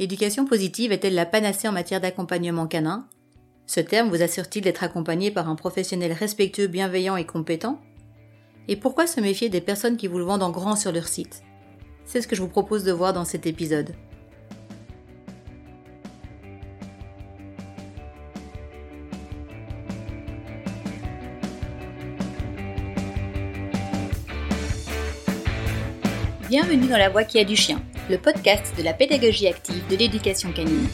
L'éducation positive est-elle la panacée en matière d'accompagnement canin? Ce terme vous assure-t-il d'être accompagné par un professionnel respectueux, bienveillant et compétent? Et pourquoi se méfier des personnes qui vous le vendent en grand sur leur site? C'est ce que je vous propose de voir dans cet épisode. Bienvenue dans La Voix qui a du chien, le podcast de la pédagogie active de l'éducation canine.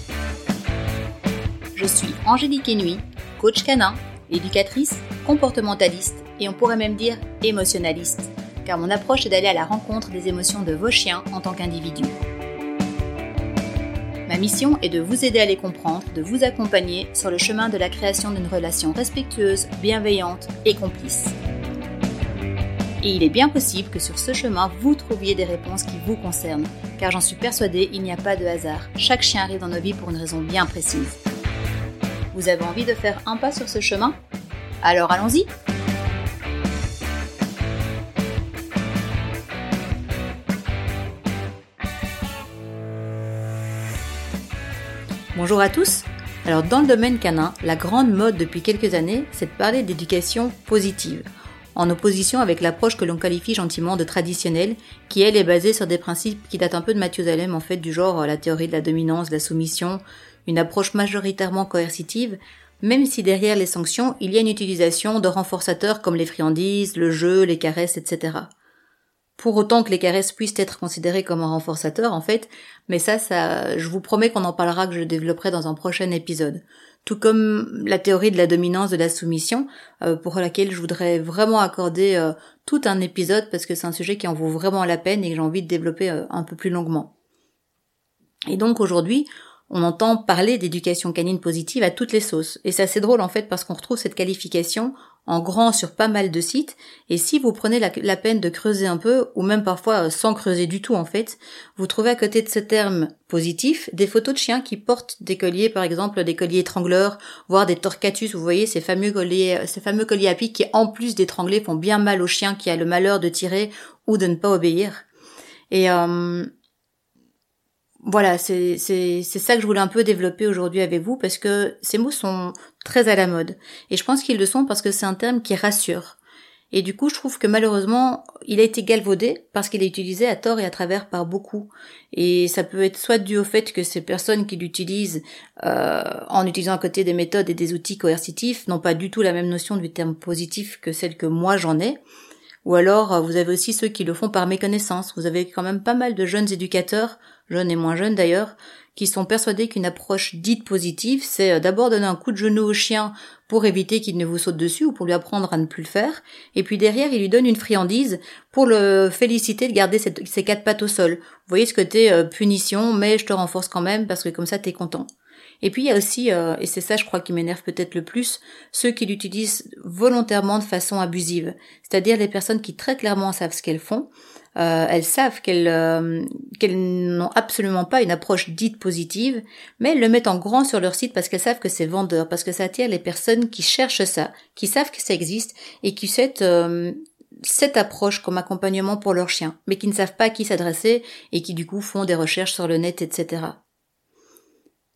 Je suis Angélique Enui, coach canin, éducatrice, comportementaliste et on pourrait même dire émotionnaliste, car mon approche est d'aller à la rencontre des émotions de vos chiens en tant qu'individus. Ma mission est de vous aider à les comprendre, de vous accompagner sur le chemin de la création d'une relation respectueuse, bienveillante et complice. Et il est bien possible que sur ce chemin, vous trouviez des réponses qui vous concernent, car j'en suis persuadée, il n'y a pas de hasard. Chaque chien arrive dans nos vies pour une raison bien précise. Vous avez envie de faire un pas sur ce chemin? Alors allons-y! Bonjour à tous. Alors dans le domaine canin, la grande mode depuis quelques années, c'est de parler d'éducation positive en opposition avec l'approche que l'on qualifie gentiment de traditionnelle, qui elle est basée sur des principes qui datent un peu de Mathusalem en fait, du genre euh, la théorie de la dominance, de la soumission, une approche majoritairement coercitive, même si derrière les sanctions, il y a une utilisation de renforçateurs comme les friandises, le jeu, les caresses, etc. Pour autant que les caresses puissent être considérées comme un renforçateur, en fait, mais ça, ça, je vous promets qu'on en parlera, que je développerai dans un prochain épisode tout comme la théorie de la dominance de la soumission, euh, pour laquelle je voudrais vraiment accorder euh, tout un épisode parce que c'est un sujet qui en vaut vraiment la peine et que j'ai envie de développer euh, un peu plus longuement. Et donc aujourd'hui, on entend parler d'éducation canine positive à toutes les sauces. Et c'est assez drôle en fait parce qu'on retrouve cette qualification en grand sur pas mal de sites. Et si vous prenez la, peine de creuser un peu, ou même parfois euh, sans creuser du tout en fait, vous trouvez à côté de ce terme positif des photos de chiens qui portent des colliers, par exemple des colliers étrangleurs, voire des torcatus. Vous voyez ces fameux colliers, euh, ces fameux colliers à pic qui en plus d'étrangler font bien mal au chien qui a le malheur de tirer ou de ne pas obéir. Et euh, voilà, c'est ça que je voulais un peu développer aujourd'hui avec vous parce que ces mots sont très à la mode. Et je pense qu'ils le sont parce que c'est un terme qui rassure. Et du coup, je trouve que malheureusement, il a été galvaudé parce qu'il est utilisé à tort et à travers par beaucoup. Et ça peut être soit dû au fait que ces personnes qui l'utilisent euh, en utilisant à côté des méthodes et des outils coercitifs n'ont pas du tout la même notion du terme positif que celle que moi j'en ai. Ou alors, euh, vous avez aussi ceux qui le font par méconnaissance. Vous avez quand même pas mal de jeunes éducateurs, jeunes et moins jeunes d'ailleurs, qui sont persuadés qu'une approche dite positive, c'est euh, d'abord donner un coup de genou au chien pour éviter qu'il ne vous saute dessus ou pour lui apprendre à ne plus le faire, et puis derrière, il lui donne une friandise pour le féliciter de garder ses quatre pattes au sol. Vous voyez ce côté euh, punition, mais je te renforce quand même parce que comme ça, t'es content. Et puis il y a aussi, euh, et c'est ça je crois qui m'énerve peut-être le plus, ceux qui l'utilisent volontairement de façon abusive. C'est-à-dire les personnes qui très clairement savent ce qu'elles font, euh, elles savent qu'elles euh, qu'elles n'ont absolument pas une approche dite positive, mais elles le mettent en grand sur leur site parce qu'elles savent que c'est vendeur, parce que ça attire les personnes qui cherchent ça, qui savent que ça existe et qui cette cette approche comme accompagnement pour leur chien, mais qui ne savent pas à qui s'adresser et qui du coup font des recherches sur le net, etc.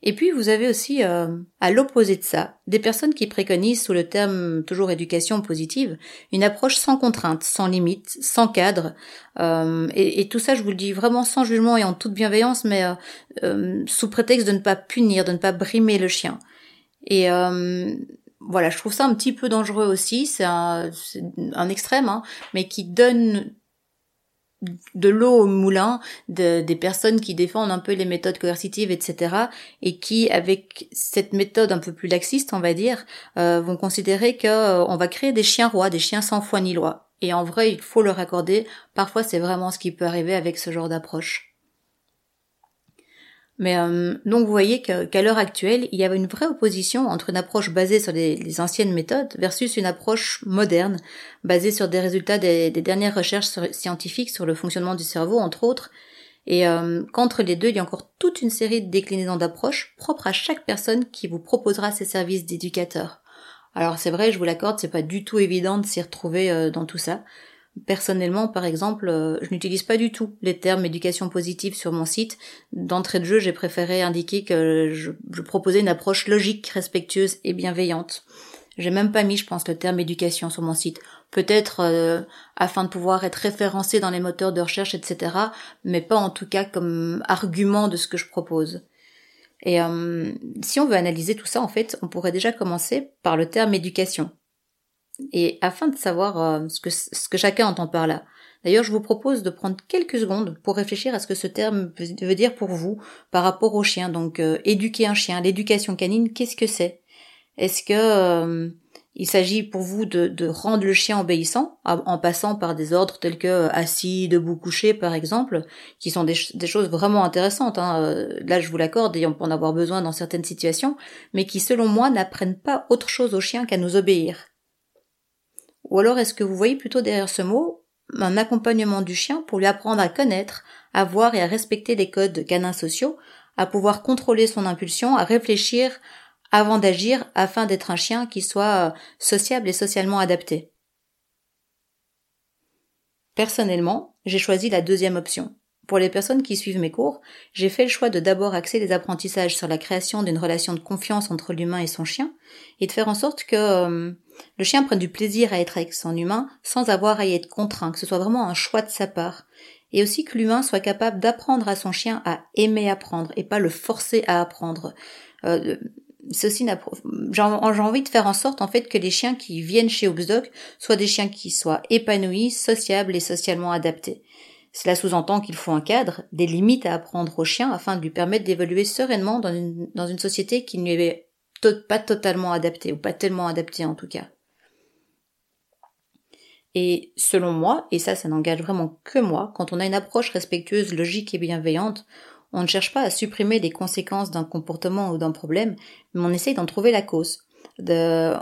Et puis vous avez aussi, euh, à l'opposé de ça, des personnes qui préconisent, sous le terme toujours éducation positive, une approche sans contrainte, sans limite, sans cadre. Euh, et, tout ça, je vous le dis vraiment sans jugement et en toute bienveillance, mais euh, sous prétexte de ne pas punir, de ne pas brimer le chien. Et voilà, je trouve ça un petit peu dangereux aussi. C'est un, un, extrême, hein, mais qui donne de l'eau au moulin de, des personnes qui défendent un peu les méthodes coercitives, etc., et qui, avec cette méthode un peu plus laxiste, on va dire, euh, vont considérer que euh, on va créer des chiens rois, des chiens sans foi ni loi. Et en vrai, il faut leur accorder. Parfois, c'est vraiment ce qui peut arriver avec ce genre d'approche. Mais euh, donc vous voyez qu'à l'heure actuelle, il y avait une vraie opposition entre une approche basée sur les, anciennes méthodes versus une approche moderne, basée sur des résultats des, dernières recherches scientifiques sur le fonctionnement du cerveau, entre autres, et euh, qu'entre les deux, il y a encore toute une série de déclinaisons d'approches propres à chaque personne qui vous proposera ses services d'éducateur. Alors c'est vrai, je vous l'accorde, c'est pas du tout évident de s'y retrouver euh, dans tout ça. Personnellement, par exemple, euh, je n'utilise pas du tout les termes éducation positive sur mon site. D'entrée de jeu, j'ai préféré indiquer que je, proposais une approche logique, respectueuse et bienveillante. J'ai même pas mis, je pense, le terme éducation sur mon site. Peut-être euh, afin de pouvoir être référencé dans les moteurs de recherche, etc. Mais pas en tout cas comme argument de ce que je propose. Et euh, si on veut analyser tout ça, en fait, on pourrait déjà commencer par le terme éducation. Et afin de savoir euh, ce, que, chacun entend par là. D'ailleurs, je vous propose de prendre quelques secondes pour réfléchir à ce que ce terme veut dire pour vous par rapport au chien. Donc, euh, éduquer un chien, l'éducation canine, qu'est-ce que c'est? Est-ce que il s'agit pour vous de, rendre le chien obéissant en passant par des ordres tels que euh, assis, debout, couché, par exemple, qui sont des, choses vraiment intéressantes. Hein. Euh, là, je vous l'accorde, et on peut en avoir besoin dans certaines situations, mais qui, selon moi, n'apprennent pas autre chose au chien qu'à nous obéir. Ou alors, est-ce que vous voyez plutôt derrière ce mot un accompagnement du chien pour lui apprendre à connaître, à voir et à respecter les codes canins sociaux, à pouvoir contrôler son impulsion, à réfléchir, avant d'agir afin d'être un chien qui soit euh, sociable et socialement adapté? Personnellement, j'ai choisi la deuxième option. Pour les personnes qui suivent mes cours, j'ai fait le choix de d'abord axer les apprentissages sur la création d'une relation de confiance entre l'humain et son chien, et de faire en sorte que euh, le chien prenne du plaisir à être avec son humain sans avoir à y être contraint, que ce soit vraiment un choix de sa part, et aussi que l'humain soit capable d'apprendre à son chien à aimer apprendre et pas le forcer à apprendre. Euh, ceci j'ai envie de faire en sorte en fait que les chiens qui viennent chez Obsdog soient des chiens qui soient épanouis, sociables et socialement adaptés. Cela sous-entend qu'il faut un cadre, des limites à apprendre au chien afin de lui permettre d'évoluer sereinement dans une, société qui ne lui est pas totalement adaptée, ou pas tellement adaptée en tout cas. Et selon moi, et ça, ça n'engage vraiment que moi, quand on a une approche respectueuse, logique et bienveillante, on ne cherche pas à supprimer les conséquences d'un comportement ou d'un problème, mais on essaye d'en trouver la cause, de,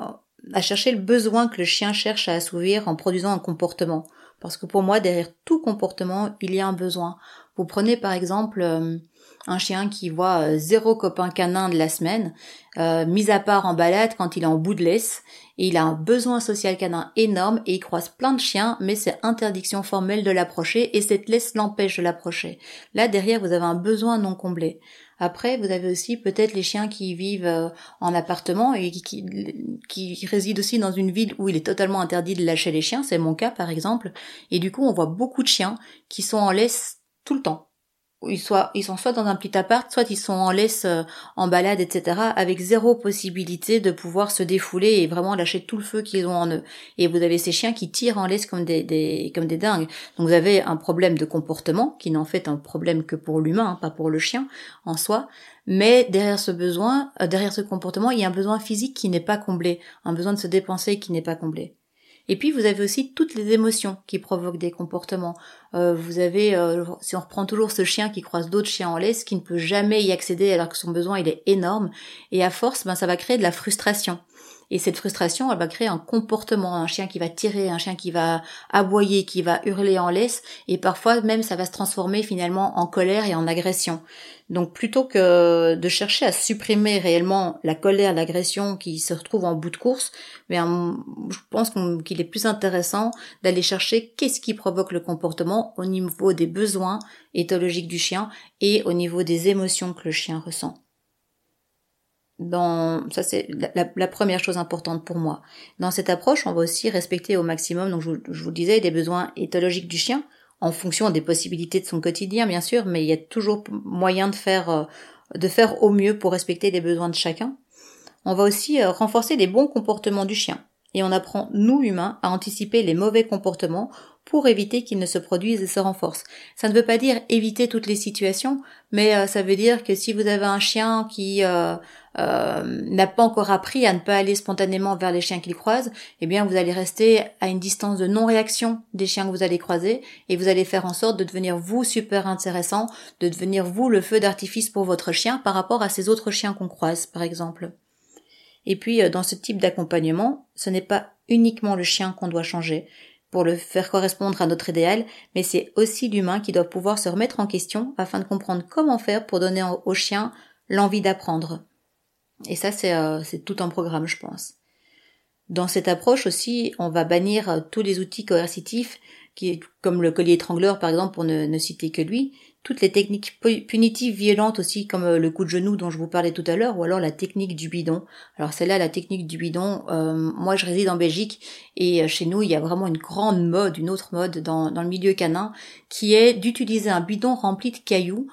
à chercher le besoin que le chien cherche à assouvir en produisant un comportement. Parce que pour moi, derrière tout comportement, il y a un besoin. Vous prenez par exemple euh, un chien qui voit euh, zéro copain canin de la semaine, euh, mis à part en balade quand il est en bout de laisse, et il a un besoin social canin énorme et il croise plein de chiens, mais c'est interdiction formelle de l'approcher et cette laisse l'empêche de l'approcher. Là derrière vous avez un besoin non comblé. Après, vous avez aussi peut-être les chiens qui vivent euh, en appartement et qui, qui, résident aussi dans une ville où il est totalement interdit de lâcher les chiens. C'est mon cas, par exemple. Et du coup, on voit beaucoup de chiens qui sont en laisse tout le temps ils, ils sont soit dans un petit appart, soit ils sont en laisse, euh, en balade, etc., avec zéro possibilité de pouvoir se défouler et vraiment lâcher tout le feu qu'ils ont en eux. Et vous avez ces chiens qui tirent en laisse comme des, des comme des dingues. Donc vous avez un problème de comportement, qui n'est en fait un problème que pour l'humain, hein, pas pour le chien en soi. Mais derrière ce besoin, euh, derrière ce comportement, il y a un besoin physique qui n'est pas comblé, un besoin de se dépenser qui n'est pas comblé. Et puis vous avez aussi toutes les émotions qui provoquent des comportements. Euh, vous avez, euh, si on reprend toujours ce chien qui croise d'autres chiens en laisse, qui ne peut jamais y accéder alors que son besoin il est énorme, et à force, ben, ça va créer de la frustration. Et cette frustration, elle va créer un comportement, un chien qui va tirer, un chien qui va aboyer, qui va hurler en laisse, et parfois même ça va se transformer finalement en colère et en agression. Donc plutôt que de chercher à supprimer réellement la colère, l'agression qui se retrouve en bout de course, mais je pense qu'il est plus intéressant d'aller chercher qu'est-ce qui provoque le comportement au niveau des besoins éthologiques du chien et au niveau des émotions que le chien ressent dans ça c'est la, première chose importante pour moi. Dans cette approche, on va aussi respecter au maximum, donc je, vous disais, des besoins éthologiques du chien, en fonction des possibilités de son quotidien, bien sûr, mais il y a toujours moyen de faire euh, de faire au mieux pour respecter les besoins de chacun. On va aussi euh, renforcer les bons comportements du chien et on apprend, nous humains, à anticiper les mauvais comportements pour éviter qu'ils ne se produisent et se renforcent. Ça ne veut pas dire éviter toutes les situations, mais euh, ça veut dire que si vous avez un chien qui euh, euh, n'a pas encore appris à ne pas aller spontanément vers les chiens qu'il croise, eh bien vous allez rester à une distance de non-réaction des chiens que vous allez croiser et vous allez faire en sorte de devenir vous super intéressant, de devenir vous le feu d'artifice pour votre chien par rapport à ces autres chiens qu'on croise, par exemple. Et puis, dans ce type d'accompagnement, ce n'est pas uniquement le chien qu'on doit changer pour le faire correspondre à notre idéal, mais c'est aussi l'humain qui doit pouvoir se remettre en question afin de comprendre comment faire pour donner au chien l'envie d'apprendre. Et ça, c'est euh, tout un programme, je pense. Dans cette approche aussi, on va bannir tous les outils coercitifs, comme le collier étrangleur par exemple, pour ne citer que lui, toutes les techniques punitives violentes aussi, comme euh, le coup de genou dont je vous parlais tout à l'heure, ou alors la technique du bidon. Alors celle-là, la technique du bidon, euh, moi je réside en Belgique et euh, chez nous il y a vraiment une grande mode, une autre mode dans, dans le milieu canin, qui est d'utiliser un bidon rempli de cailloux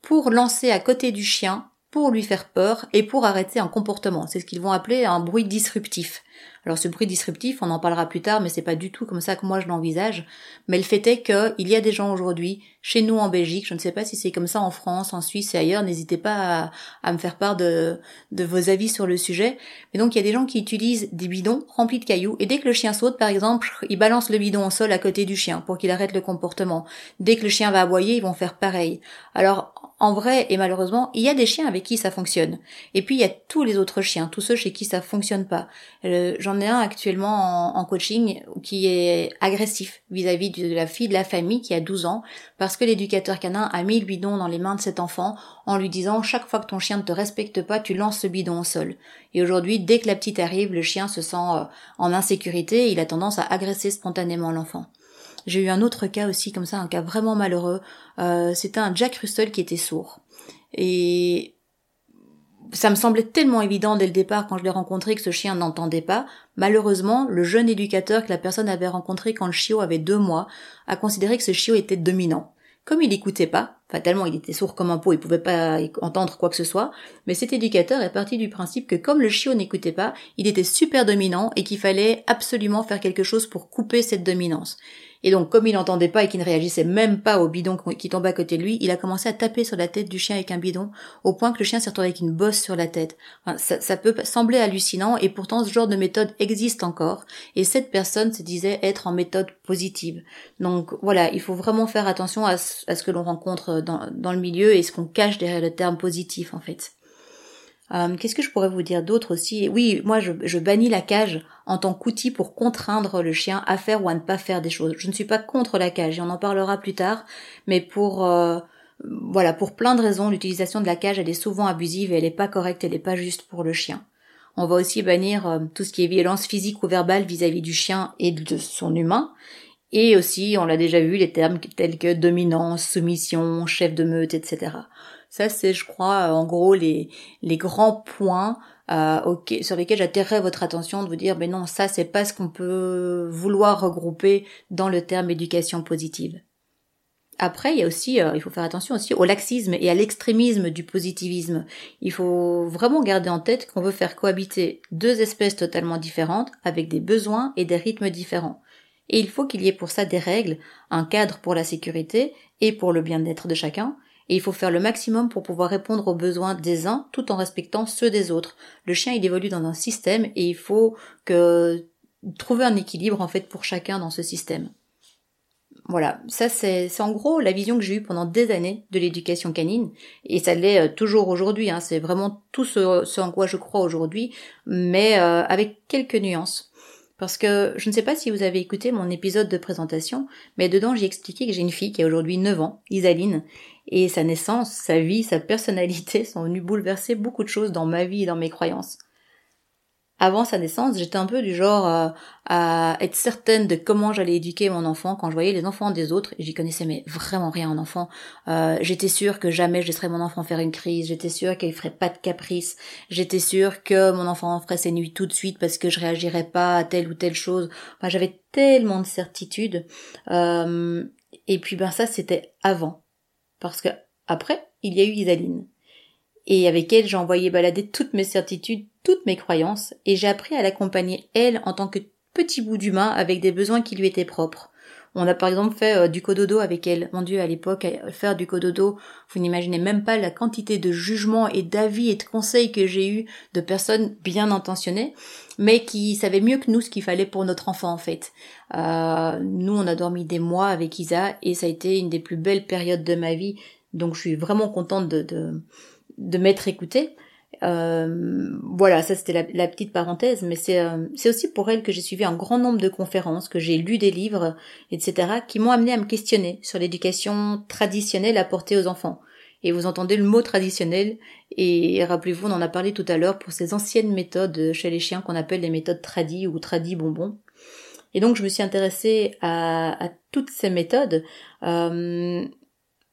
pour lancer à côté du chien, pour lui faire peur et pour arrêter un comportement. C'est ce qu'ils vont appeler un bruit disruptif. Alors ce bruit disruptif, on en parlera plus tard, mais c'est pas du tout comme ça que moi je l'envisage. Mais le fait est qu'il y a des gens aujourd'hui, chez nous en Belgique, je ne sais pas si c'est comme ça en France, en Suisse et ailleurs, n'hésitez pas à, me faire part de, de vos avis sur le sujet. Mais donc il y a des gens qui utilisent des bidons remplis de cailloux, et dès que le chien saute, par exemple, ils balancent le bidon au sol à côté du chien pour qu'il arrête le comportement. Dès que le chien va aboyer, ils vont faire pareil. Alors en vrai, et malheureusement, il y a des chiens avec qui ça fonctionne. Et puis il y a tous les autres chiens, tous ceux chez qui ça fonctionne pas. Euh, j'en ai un actuellement en, coaching qui est agressif vis-à-vis de la fille de la famille qui a 12 ans parce que l'éducateur canin a mis le bidon dans les mains de cet enfant en lui disant chaque fois que ton chien ne te respecte pas, tu lances ce bidon au sol. Et aujourd'hui, dès que la petite arrive, le chien se sent euh, en insécurité et il a tendance à agresser spontanément l'enfant. J'ai eu un autre cas aussi comme ça, un cas vraiment malheureux. Euh, c'était un Jack Russell qui était sourd. Et ça me semblait tellement évident dès le départ quand je l'ai rencontré que ce chien n'entendait pas. Malheureusement, le jeune éducateur que la personne avait rencontré quand le chiot avait deux mois a considéré que ce chiot était dominant. Comme il n'écoutait pas, fatalement il était sourd comme un pot, il pouvait pas entendre quoi que ce soit, mais cet éducateur est parti du principe que comme le chiot n'écoutait pas, il était super dominant et qu'il fallait absolument faire quelque chose pour couper cette dominance. Et donc, comme il n'entendait pas et qu'il ne réagissait même pas au bidon qui tombait à côté de lui, il a commencé à taper sur la tête du chien avec un bidon, au point que le chien s'est retrouvé avec une bosse sur la tête. ça, peut sembler hallucinant, et pourtant ce genre de méthode existe encore, et cette personne se disait être en méthode positive. Donc voilà, il faut vraiment faire attention à ce, que l'on rencontre dans le milieu et ce qu'on cache derrière le terme positif en fait. Euh, qu'est-ce que je pourrais vous dire d'autre aussi? Oui, moi je, bannis la cage en tant qu'outil pour contraindre le chien à faire ou à ne pas faire des choses. Je ne suis pas contre la cage et on en parlera plus tard, mais pour euh, voilà, pour plein de raisons, l'utilisation de la cage elle est souvent abusive et elle n'est pas correcte, elle n'est pas juste pour le chien. On va aussi bannir euh, tout ce qui est violence physique ou verbale vis-à-vis du chien et de son humain. Et aussi, on l'a déjà vu, les termes tels que dominance, soumission, chef de meute, etc. Ça, c'est, je crois, euh, en gros, les, les grands points euh, sur lesquels j'attirerai votre attention de vous dire, mais non, ça, c'est pas ce qu'on peut vouloir regrouper dans le terme éducation positive. Après, il y a aussi, euh, il faut faire attention aussi au laxisme et à l'extrémisme du positivisme. Il faut vraiment garder en tête qu'on veut faire cohabiter deux espèces totalement différentes avec des besoins et des rythmes différents. Et il faut qu'il y ait pour ça des règles, un cadre pour la sécurité et pour le bien-être de chacun, et il faut faire le maximum pour pouvoir répondre aux besoins des uns tout en respectant ceux des autres. Le chien il évolue dans un système et il faut que trouver un équilibre en fait pour chacun dans ce système. Voilà, ça c'est en gros la vision que j'ai eue pendant des années de l'éducation canine, et ça l'est euh, toujours aujourd'hui, hein. c'est vraiment tout ce, en quoi je crois aujourd'hui, mais euh, avec quelques nuances. Parce que je ne sais pas si vous avez écouté mon épisode de présentation, mais dedans j'ai expliqué que j'ai une fille qui a aujourd'hui 9 ans, Isaline, et sa naissance, sa vie, sa personnalité sont venues bouleverser beaucoup de choses dans ma vie et dans mes croyances avant sa naissance, j'étais un peu du genre euh, à être certaine de comment j'allais éduquer mon enfant quand je voyais les enfants des autres. J'y connaissais mais vraiment rien en enfant. Euh, j'étais sûre que jamais je laisserais mon enfant faire une crise. J'étais sûre qu'il ferait pas de caprice. J'étais sûre que mon enfant ferait ses nuits tout de suite parce que je réagirais pas à telle ou telle chose. J'avais tellement de certitudes. Euh, et puis ben ça c'était avant. Parce que après, il y a eu Isaline et avec elle j'ai envoyé balader toutes mes certitudes, toutes mes croyances, et j'ai appris à l'accompagner elle en tant que petit bout d'humain avec des besoins qui lui étaient propres. On a par exemple fait euh, du cododo avec elle. Mon Dieu, à l'époque, faire du cododo, vous n'imaginez même pas la quantité de jugements et d'avis et de conseils que j'ai eu de personnes bien intentionnées, mais qui savaient mieux que nous ce qu'il fallait pour notre enfant en fait. Euh, nous, on a dormi des mois avec Isa et ça a été une des plus belles périodes de ma vie. Donc je suis vraiment contente de, de de m'être écoutée. Euh, voilà, ça c'était la, petite parenthèse, mais euh, c'est aussi pour elle que j'ai suivi un grand nombre de conférences, que j'ai lu des livres, etc., qui m'ont amené à me questionner sur l'éducation traditionnelle apportée aux enfants. et vous entendez le mot traditionnel et rappelez-vous, on en a parlé tout à l'heure pour ces anciennes méthodes chez les chiens qu'on appelle les méthodes tradis ou tradis bonbons. Et donc je me suis intéressée à, toutes ces méthodes, euh,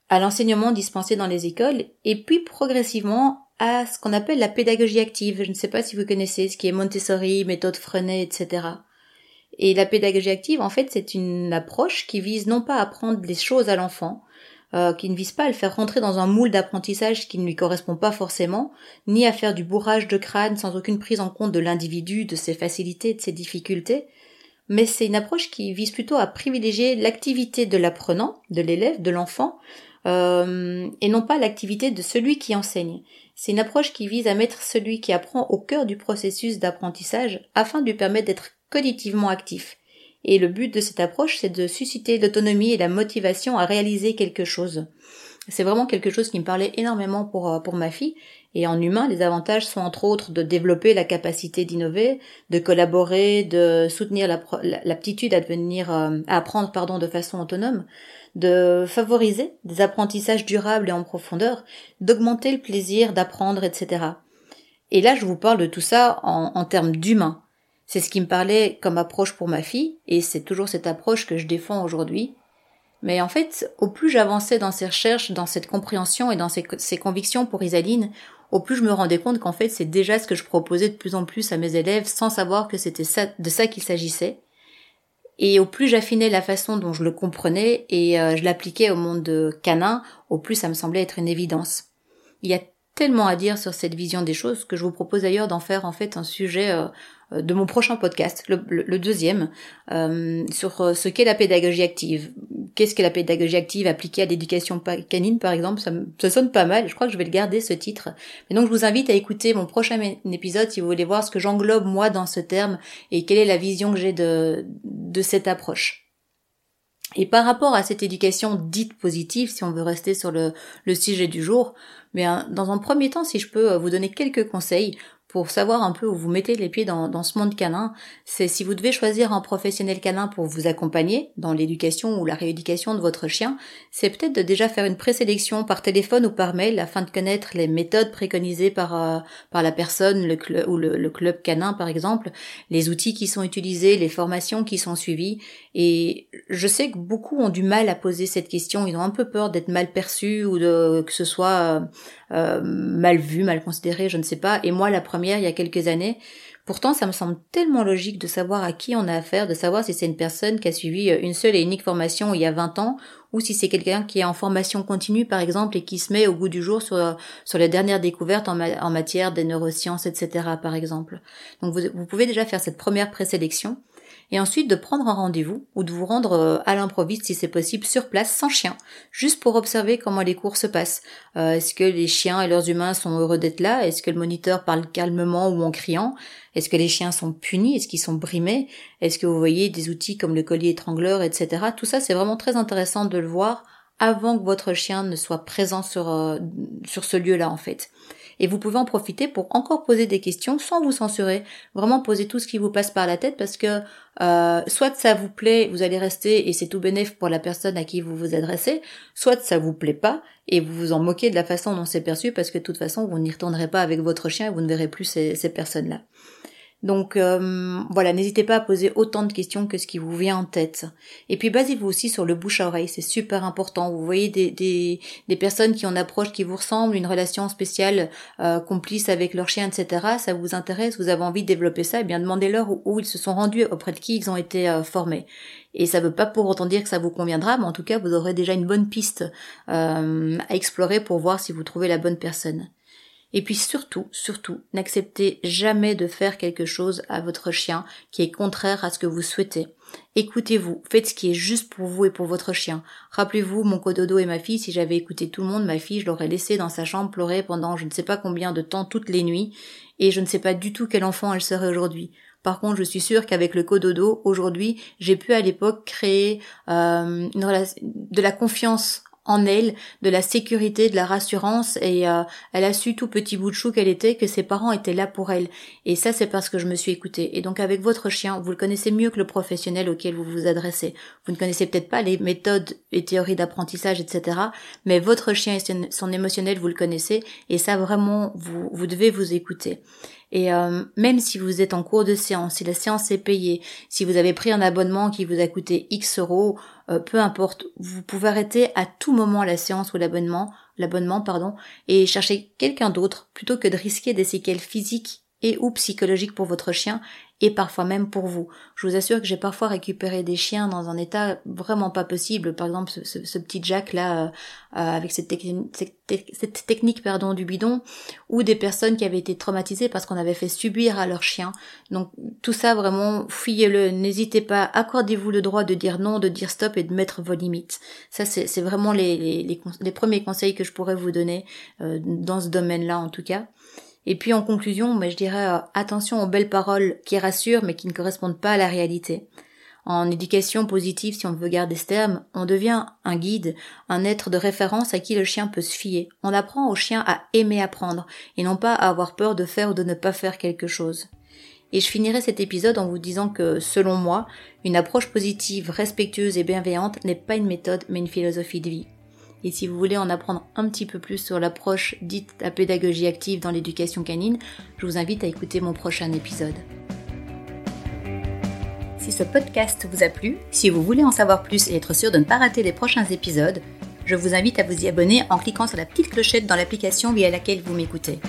à l'enseignement dispensé dans les écoles, et puis progressivement à ce qu'on appelle la pédagogie active. Je ne sais pas si vous connaissez ce qui est Montessori, méthode Freinet, etc. Et la pédagogie active, en fait, c'est une approche qui vise non pas à apprendre les choses à l'enfant, euh, qui ne vise pas à le faire rentrer dans un moule d'apprentissage qui ne lui correspond pas forcément, ni à faire du bourrage de crâne sans aucune prise en compte de l'individu, de ses facilités, de ses difficultés, mais c'est une approche qui vise plutôt à privilégier l'activité de l'apprenant, de l'élève, de l'enfant, euh, et non pas l'activité de celui qui enseigne. C'est une approche qui vise à mettre celui qui apprend au cœur du processus d'apprentissage afin de lui permettre d'être cognitivement actif. Et le but de cette approche, c'est de susciter l'autonomie et la motivation à réaliser quelque chose. C'est vraiment quelque chose qui me parlait énormément pour, euh, pour ma fille. Et en humain, les avantages sont entre autres de développer la capacité d'innover, de collaborer, de soutenir l'aptitude à devenir, euh, à apprendre, pardon, de façon autonome, de favoriser des apprentissages durables et en profondeur, d'augmenter le plaisir d'apprendre, etc. Et là, je vous parle de tout ça en, en termes d'humain. C'est ce qui me parlait comme approche pour ma fille, et c'est toujours cette approche que je défends aujourd'hui. Mais en fait, au plus j'avançais dans ces recherches, dans cette compréhension et dans ces, convictions pour Isaline, au plus je me rendais compte qu'en fait c'est déjà ce que je proposais de plus en plus à mes élèves sans savoir que c'était de ça qu'il s'agissait. Et au plus j'affinais la façon dont je le comprenais et euh, je l'appliquais au monde canin, au plus ça me semblait être une évidence. Il y a tellement à dire sur cette vision des choses que je vous propose d'ailleurs d'en faire en fait un sujet euh, de mon prochain podcast, le, deuxième, euh, sur ce qu'est la pédagogie active. Qu'est-ce qu'est la pédagogie active appliquée à l'éducation canine, par exemple? Ça, ça, sonne pas mal, je crois que je vais le garder, ce titre. Mais donc je vous invite à écouter mon prochain épisode si vous voulez voir ce que j'englobe moi dans ce terme et quelle est la vision que j'ai de, de cette approche. Et par rapport à cette éducation dite positive, si on veut rester sur le, le sujet du jour, mais dans un premier temps, si je peux vous donner quelques conseils pour savoir un peu où vous mettez les pieds dans, dans ce monde canin, c'est si vous devez choisir un professionnel canin pour vous accompagner dans l'éducation ou la rééducation de votre chien, c'est peut-être de déjà faire une présélection par téléphone ou par mail afin de connaître les méthodes préconisées par euh, par la personne, le ou le, le, club canin par exemple, les outils qui sont utilisés, les formations qui sont suivies. Et je sais que beaucoup ont du mal à poser cette question, ils ont un peu peur d'être mal perçus ou de que ce soit euh, euh, mal vu, mal considéré, je ne sais pas. Et moi, la première, il y a quelques années, pourtant, ça me semble tellement logique de savoir à qui on a affaire, de savoir si c'est une personne qui a suivi euh, une seule et unique formation il y a 20 ans, ou si c'est quelqu'un qui est en formation continue, par exemple, et qui se met au goût du jour sur, sur les dernières découvertes en, matière des neurosciences, etc., par exemple. Donc, vous pouvez déjà faire cette première présélection et ensuite de prendre un rendez-vous ou de vous rendre euh, à l'improviste si c'est possible sur place sans chien, juste pour observer comment les cours se passent. Euh, est-ce que les chiens et leurs humains sont heureux d'être là? Est-ce que le moniteur parle calmement ou en criant? Est-ce que les chiens sont punis? Est-ce qu'ils sont brimés? Est-ce que vous voyez des outils comme le collier étrangleur, etc. Tout ça c'est vraiment très intéressant de le voir avant que votre chien ne soit présent sur, euh, sur ce lieu-là en fait et vous pouvez en profiter pour encore poser des questions sans vous censurer. Vraiment poser tout ce qui vous passe par la tête parce que euh, soit ça vous plaît, vous allez rester et c'est tout bénéf pour la personne à qui vous vous adressez, soit ça vous plaît pas et vous vous en moquez de la façon dont c'est perçu parce que de toute façon vous n'y retournerez pas avec votre chien et vous ne verrez plus ces, ces personnes-là. Donc euh, voilà, n'hésitez pas à poser autant de questions que ce qui vous vient en tête. Et puis basez-vous aussi sur le bouche à oreille, c'est super important. Vous voyez des, personnes qui ont une approche qui vous ressemble, une relation spéciale, euh, complice avec leur chien, etc. Ça vous intéresse, vous avez envie de développer ça, eh bien demandez-leur où, ils se sont rendus, auprès de qui ils ont été euh, formés. Et ça ne veut pas pour autant dire que ça vous conviendra, mais en tout cas vous aurez déjà une bonne piste à explorer pour voir si vous trouvez la bonne personne. Et puis surtout, surtout, n'acceptez jamais de faire quelque chose à votre chien qui est contraire à ce que vous souhaitez. Écoutez-vous, faites ce qui est juste pour vous et pour votre chien. Rappelez-vous, mon cododo et ma fille, si j'avais écouté tout le monde, ma fille, je l'aurais laissée dans sa chambre pleurer pendant je ne sais pas combien de temps toutes les nuits, et je ne sais pas du tout quel enfant elle serait aujourd'hui. Par contre, je suis sûre qu'avec le cododo, aujourd'hui, j'ai pu à l'époque créer euh, une de la confiance en elle de la sécurité, de la rassurance et euh, elle a su tout petit bout de chou qu'elle était que ses parents étaient là pour elle. Et ça c'est parce que je me suis écoutée. Et donc avec votre chien, vous le connaissez mieux que le professionnel auquel vous vous adressez. Vous ne connaissez peut-être pas les méthodes et théories d'apprentissage, etc. Mais votre chien et son émotionnel, vous le connaissez. Et ça vraiment, vous, vous devez vous écouter. Et euh, même si vous êtes en cours de séance, si la séance est payée, si vous avez pris un abonnement qui vous a coûté X euros, euh, peu importe, vous pouvez arrêter à tout moment la séance ou l'abonnement, l'abonnement pardon, et chercher quelqu'un d'autre plutôt que de risquer des séquelles physiques et ou psychologiques pour votre chien et parfois même pour vous. Je vous assure que j'ai parfois récupéré des chiens dans un état vraiment pas possible. Par exemple, ce, petit Jack là, euh, euh, avec cette, cette, technique pardon du bidon, ou des personnes qui avaient été traumatisées parce qu'on avait fait subir à leur chien. Donc tout ça vraiment, fuyez-le. N'hésitez pas, accordez-vous le droit de dire non, de dire stop et de mettre vos limites. Ça c'est vraiment les, les, les, premiers conseils que je pourrais vous donner euh, dans ce domaine-là en tout cas. Et puis en conclusion, mais je dirais euh, attention aux belles paroles qui rassurent mais qui ne correspondent pas à la réalité. En éducation positive, si on veut garder ce terme, on devient un guide, un être de référence à qui le chien peut se fier. On apprend au chien à aimer apprendre et non pas à avoir peur de faire ou de ne pas faire quelque chose. Et je finirai cet épisode en vous disant que, selon moi, une approche positive, respectueuse et bienveillante n'est pas une méthode mais une philosophie de vie. Et si vous voulez en apprendre un petit peu plus sur l'approche dite la pédagogie active dans l'éducation canine, je vous invite à écouter mon prochain épisode. Si ce podcast vous a plu, si vous voulez en savoir plus et être sûr de ne pas rater les prochains épisodes, je vous invite à vous y abonner en cliquant sur la petite clochette dans l'application via laquelle vous m'écoutez.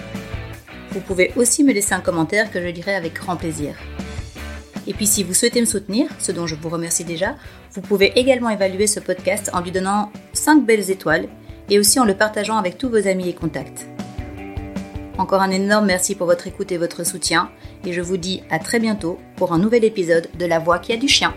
Vous pouvez aussi me laisser un commentaire que je lirai avec grand plaisir. Et puis si vous souhaitez me soutenir, ce dont je vous remercie déjà, vous pouvez également évaluer ce podcast en lui donnant 5 belles étoiles et aussi en le partageant avec tous vos amis et contacts. Encore un énorme merci pour votre écoute et votre soutien et je vous dis à très bientôt pour un nouvel épisode de La Voix qui a du chien.